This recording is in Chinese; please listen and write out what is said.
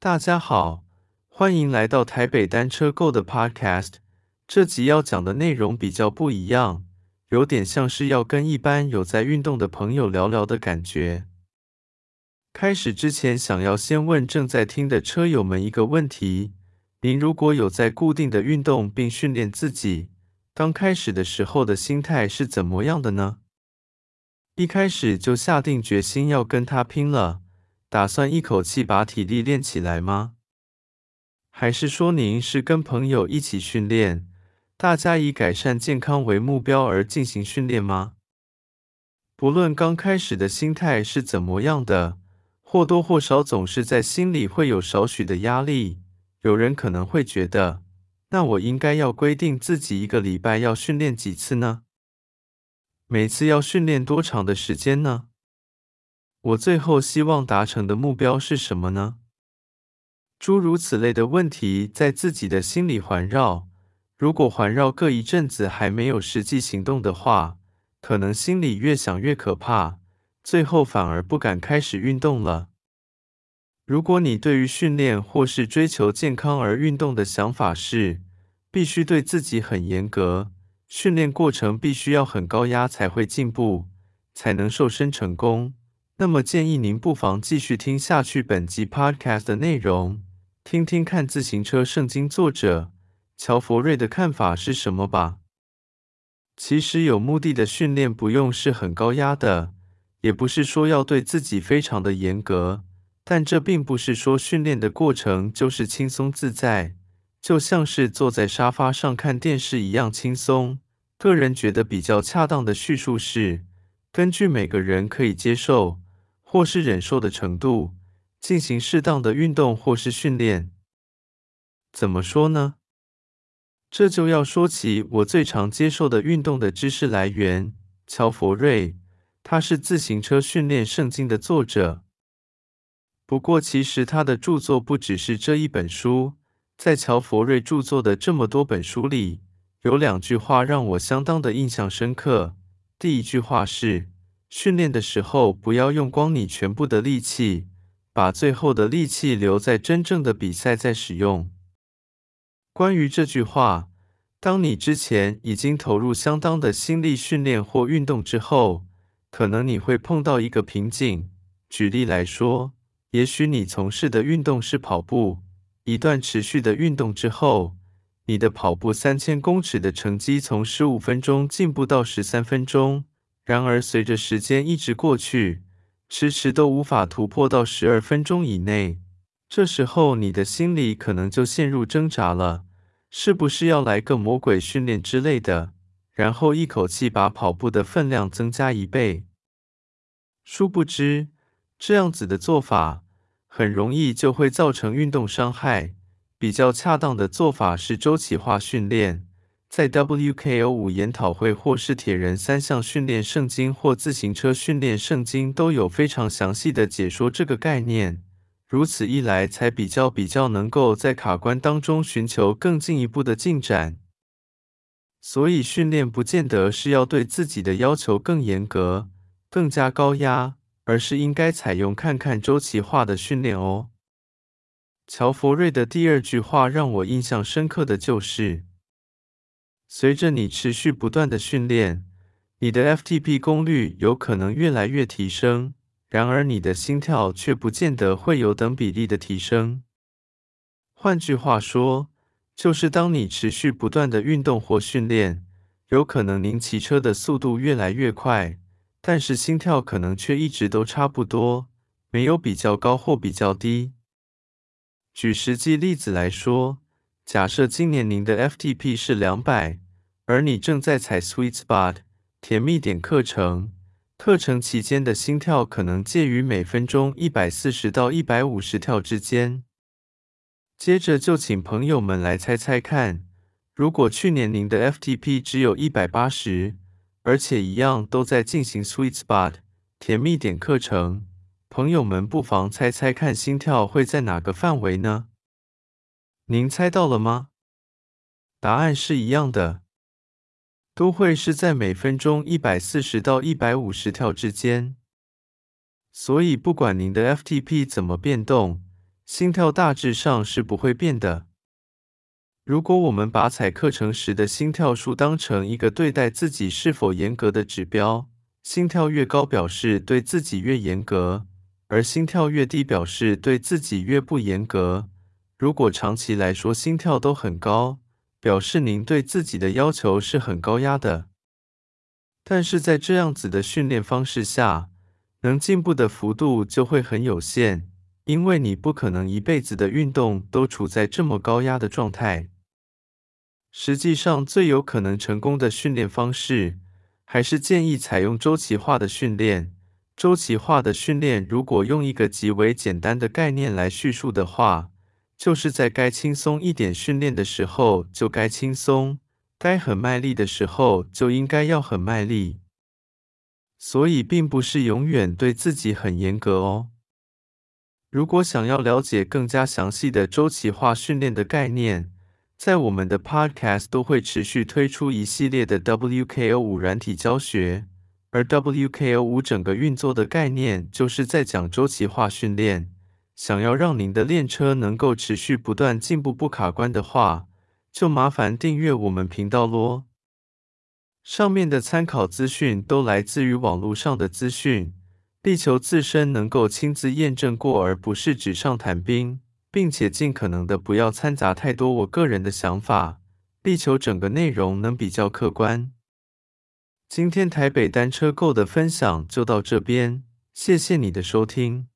大家好，欢迎来到台北单车购的 Podcast。这集要讲的内容比较不一样，有点像是要跟一般有在运动的朋友聊聊的感觉。开始之前，想要先问正在听的车友们一个问题：您如果有在固定的运动并训练自己，刚开始的时候的心态是怎么样的呢？一开始就下定决心要跟他拼了，打算一口气把体力练起来吗？还是说您是跟朋友一起训练，大家以改善健康为目标而进行训练吗？不论刚开始的心态是怎么样的，或多或少总是在心里会有少许的压力。有人可能会觉得，那我应该要规定自己一个礼拜要训练几次呢？每次要训练多长的时间呢？我最后希望达成的目标是什么呢？诸如此类的问题在自己的心里环绕。如果环绕个一阵子还没有实际行动的话，可能心里越想越可怕，最后反而不敢开始运动了。如果你对于训练或是追求健康而运动的想法是，必须对自己很严格。训练过程必须要很高压才会进步，才能瘦身成功。那么建议您不妨继续听下去本集 Podcast 的内容，听听看自行车圣经作者乔佛瑞的看法是什么吧。其实有目的的训练不用是很高压的，也不是说要对自己非常的严格，但这并不是说训练的过程就是轻松自在。就像是坐在沙发上看电视一样轻松。个人觉得比较恰当的叙述是，根据每个人可以接受或是忍受的程度，进行适当的运动或是训练。怎么说呢？这就要说起我最常接受的运动的知识来源——乔佛瑞，他是自行车训练圣经的作者。不过，其实他的著作不只是这一本书。在乔佛瑞著作的这么多本书里，有两句话让我相当的印象深刻。第一句话是：训练的时候不要用光你全部的力气，把最后的力气留在真正的比赛再使用。关于这句话，当你之前已经投入相当的心力训练或运动之后，可能你会碰到一个瓶颈。举例来说，也许你从事的运动是跑步。一段持续的运动之后，你的跑步三千公尺的成绩从十五分钟进步到十三分钟。然而，随着时间一直过去，迟迟都无法突破到十二分钟以内。这时候，你的心里可能就陷入挣扎了：是不是要来个魔鬼训练之类的，然后一口气把跑步的分量增加一倍？殊不知，这样子的做法。很容易就会造成运动伤害。比较恰当的做法是周期化训练。在 WKO 五研讨会或是铁人三项训练圣经或自行车训练圣经都有非常详细的解说这个概念。如此一来，才比较比较能够在卡关当中寻求更进一步的进展。所以训练不见得是要对自己的要求更严格、更加高压。而是应该采用看看周期化的训练哦。乔佛瑞的第二句话让我印象深刻的就是：随着你持续不断的训练，你的 FTP 功率有可能越来越提升，然而你的心跳却不见得会有等比例的提升。换句话说，就是当你持续不断的运动或训练，有可能您骑车的速度越来越快。但是心跳可能却一直都差不多，没有比较高或比较低。举实际例子来说，假设今年您的 FTP 是两百，而你正在踩 Sweet Spot 甜蜜点课程，课程期间的心跳可能介于每分钟一百四十到一百五十跳之间。接着就请朋友们来猜猜看，如果去年您的 FTP 只有一百八十。而且一样都在进行 Sweet Spot 甜蜜点课程，朋友们不妨猜猜看，心跳会在哪个范围呢？您猜到了吗？答案是一样的，都会是在每分钟一百四十到一百五十跳之间。所以不管您的 FTP 怎么变动，心跳大致上是不会变的。如果我们把踩课程时的心跳数当成一个对待自己是否严格的指标，心跳越高表示对自己越严格，而心跳越低表示对自己越不严格。如果长期来说心跳都很高，表示您对自己的要求是很高压的。但是在这样子的训练方式下，能进步的幅度就会很有限，因为你不可能一辈子的运动都处在这么高压的状态。实际上，最有可能成功的训练方式，还是建议采用周期化的训练。周期化的训练，如果用一个极为简单的概念来叙述的话，就是在该轻松一点训练的时候就该轻松，该很卖力的时候就应该要很卖力。所以并不是永远对自己很严格哦。如果想要了解更加详细的周期化训练的概念，在我们的 Podcast 都会持续推出一系列的 WKO 五软体教学，而 WKO 五整个运作的概念就是在讲周期化训练。想要让您的练车能够持续不断进步不卡关的话，就麻烦订阅我们频道咯。上面的参考资讯都来自于网络上的资讯，力求自身能够亲自验证过，而不是纸上谈兵，并且尽可能的不要掺杂太多我个人的想法，力求整个内容能比较客观。今天台北单车购的分享就到这边，谢谢你的收听。